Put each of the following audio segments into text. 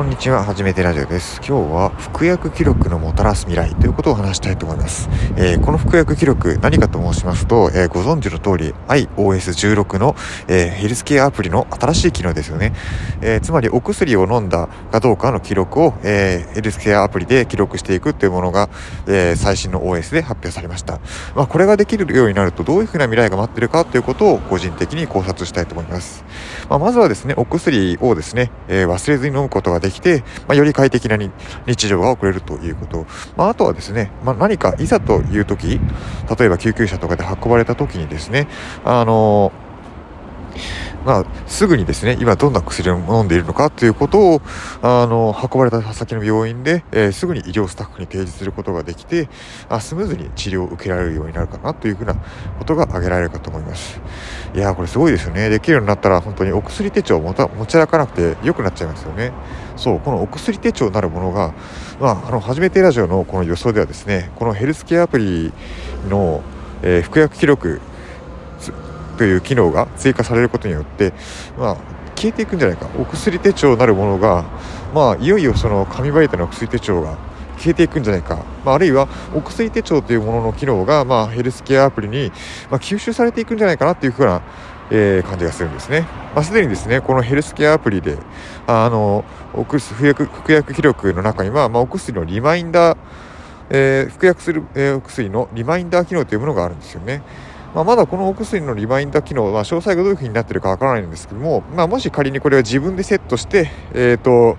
こんにちは、はじめてラジオです。今日は服薬記録のもたらす未来ということを話したいと思います。えー、この服薬記録何かと申しますと、えー、ご存知の通り iOS16 の、えー、ヘルスケアアプリの新しい機能ですよね。えつまりお薬を飲んだかどうかの記録を、えヘルスケアアプリで記録していくというものが、え最新の OS で発表されました。まあ、これができるようになるとどういうふうな未来が待っているかということを個人的に考察したいと思います。まあ、まずはですね、お薬をですね、え忘れずに飲むことができて、まあ、より快適な日常が送れるということ。まあ、あとはですね、まあ、何かいざという時、例えば救急車とかで運ばれた時にですね、あのーまあ、すぐにですね、今どんな薬を飲んでいるのかということを、あの、運ばれた先の病院で、えー、すぐに医療スタッフに提示することができて、あスムーズに治療を受けられるようになるかなというふうなことが挙げられるかと思います。いやこれすごいですよね。できるようになったら本当にお薬手帳を持た持ち歩かなくて良くなっちゃいますよね。そう、このお薬手帳なるものが、まあ、あの、初めてラジオのこの予想ではですね、このヘルスケアアプリの、えー、服薬記録という機能が追加されることによって、まあ、消えていくんじゃないかお薬手帳なるものが、まあ、いよいよその紙媒体の薬手帳が消えていくんじゃないか、まあ、あるいはお薬手帳というものの機能が、まあ、ヘルスケアアプリに、まあ、吸収されていくんじゃないかなというふうな、えー、感じがするんですね。まあ、すでにですねこのヘルスケアアプリであのお薬服薬服薬記録の中には、まあ、お薬のリマインダー、えー、服薬する、えー、お薬のリマインダー機能というものがあるんですよね。まあ、まだこのお薬のリマインダー機能は詳細がどういう風になってるかわからないんですけども、まあ、もし仮にこれを自分でセットして、えーと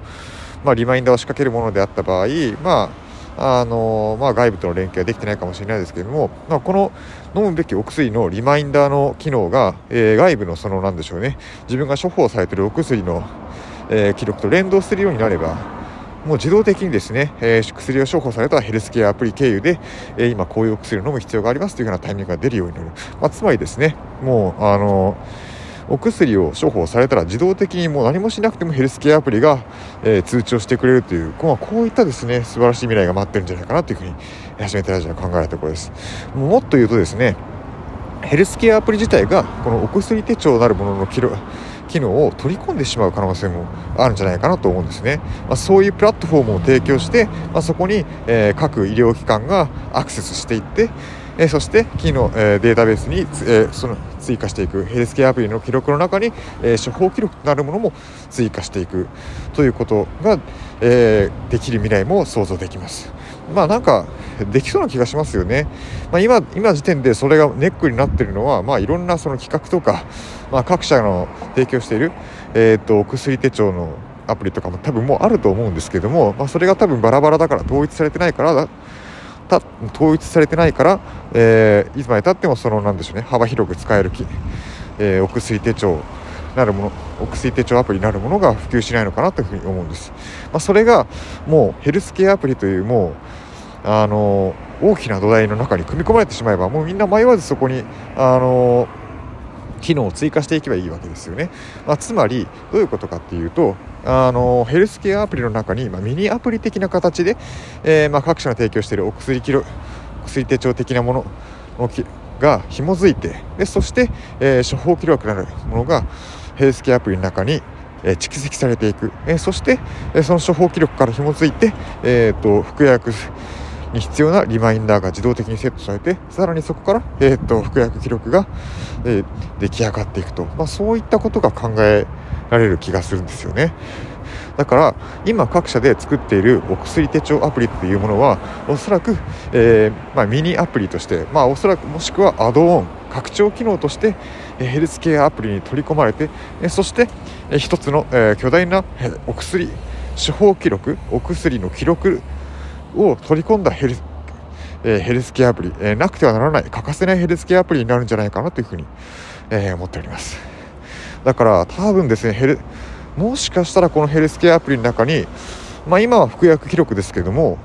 まあ、リマインダーを仕掛けるものであった場合、まああのまあ、外部との連携はできてないかもしれないですけども、まあ、この飲むべきお薬のリマインダーの機能が、えー、外部のそのなんでしょうね自分が処方されているお薬の、えー、記録と連動するようになればもう自動的にですね、えー、薬を処方されたヘルスケアアプリ経由で、えー、今こういうお薬を飲む必要がありますというようなタイミングが出るようになる、まあ、つまりですねもうあのお薬を処方されたら自動的にもう何もしなくてもヘルスケアアプリが、えー、通知をしてくれるという、まあ、こういったですね素晴らしい未来が待ってるんじゃないかなというふうに初めてラジオは考えたところです。もっと言うとですねヘルスケアアプリ自体がこのお薬手帳なるものの記録機能を取り込んでしまう可能性もあるんじゃないかなと思うんですね、まあ、そういうプラットフォームを提供して、まあ、そこに、えー、各医療機関がアクセスしていって、えー、そして機能、えー、データベースに、えー、その追加していくヘルスケアアプリの記録の中に、えー、処方記録となるものも追加していくということが、えー、できる未来も想像できます。まあなんかできそうな気がしますよね。まあ、今今時点でそれがネックになっているのは、まあ、いろんなその企画とか、まあ、各社の提供している、えーと、薬手帳のアプリとかも多分もうあると思うんですけども、まあ、それが多分バラバラだから統一されてないからた統一されてないから、えー、いつまでたってもそのなんでしょうね幅広く使えるき、えー、お薬手帳なるものお薬手帳アプリなるものが普及しないのかなというふうに思うんです、まあ、それがもうヘルスケアアプリというもうあの大きな土台の中に組み込まれてしまえばもうみんな迷わずそこにあの機能を追加していけばいいわけですよね、まあ、つまりどういうことかっていうとあのヘルスケアアプリの中に、まあ、ミニアプリ的な形で、えー、まあ、各社の提供しているお薬記録薬手帳的なもののが紐づいてでそして、えー、処方記録なるものがヘルスケアアプリの中にえ蓄積されていく、えそして、えその処方記録から紐づいて、えーと服薬に必要なリマインダーが自動的にセットされてさらにそこから、えーと、服薬記録が、えー、出来上がっていくと、まあ、そういったことが考えられる気がするんですよね。だから今各社で作っているお薬手帳アプリっていうものはおそらく、えー、まあ、ミニアプリとして、まあ、おそらくもしくはアドオン拡張機能としてヘルスケアアプリに取り込まれてそして一つの巨大なお薬処方記録お薬の記録を取り込んだヘル,、え、ヘルスケアアプリ、え、なくてはならない欠かせないヘルスケアアプリになるんじゃないかなというふうに、え、思っておりますだから多分ですねヘルもしかしたらこのヘルスケアアプリの中に、まあ、今は服薬記録ですけども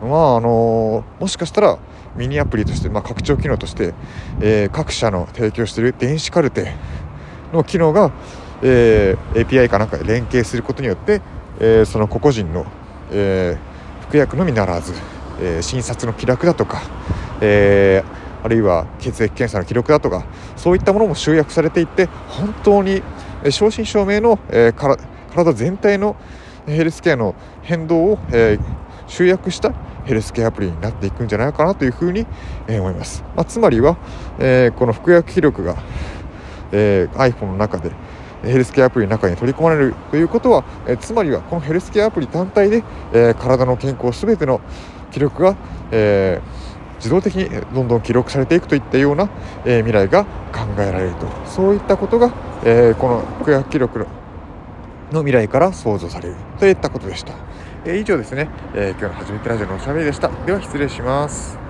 まああのもしかしたらミニアプリとして、まあ、拡張機能として、え各社の提供している電子カルテの機能が、え API かなんかで連携することによって、えその個々人の、えー服薬のみならず、えー、診察の記録だとか、えー、あるいは血液検査の記録だとかそういったものも集約されていって本当に正真正銘の、えー、体全体の、ヘルスケアの変動を、えー、集約したヘルスケアアプリになっていくんじゃないかなというふうに、えー、思います、まあ、つまりは、えー、この服薬記録が、えー、iPhone の中でヘルスケアアプリの中に取り込まれるということは、えつまりはこのヘルスケアアプリ単体で、え体の健康全ての記録が、え自動的にどんどん記録されていくといったような、え未来が考えられると。そういったことが、えこの空白記録の未来から想像される。といったことでした、え以上ですね、え今日の初めてラジオのおしゃべりでした。では失礼します。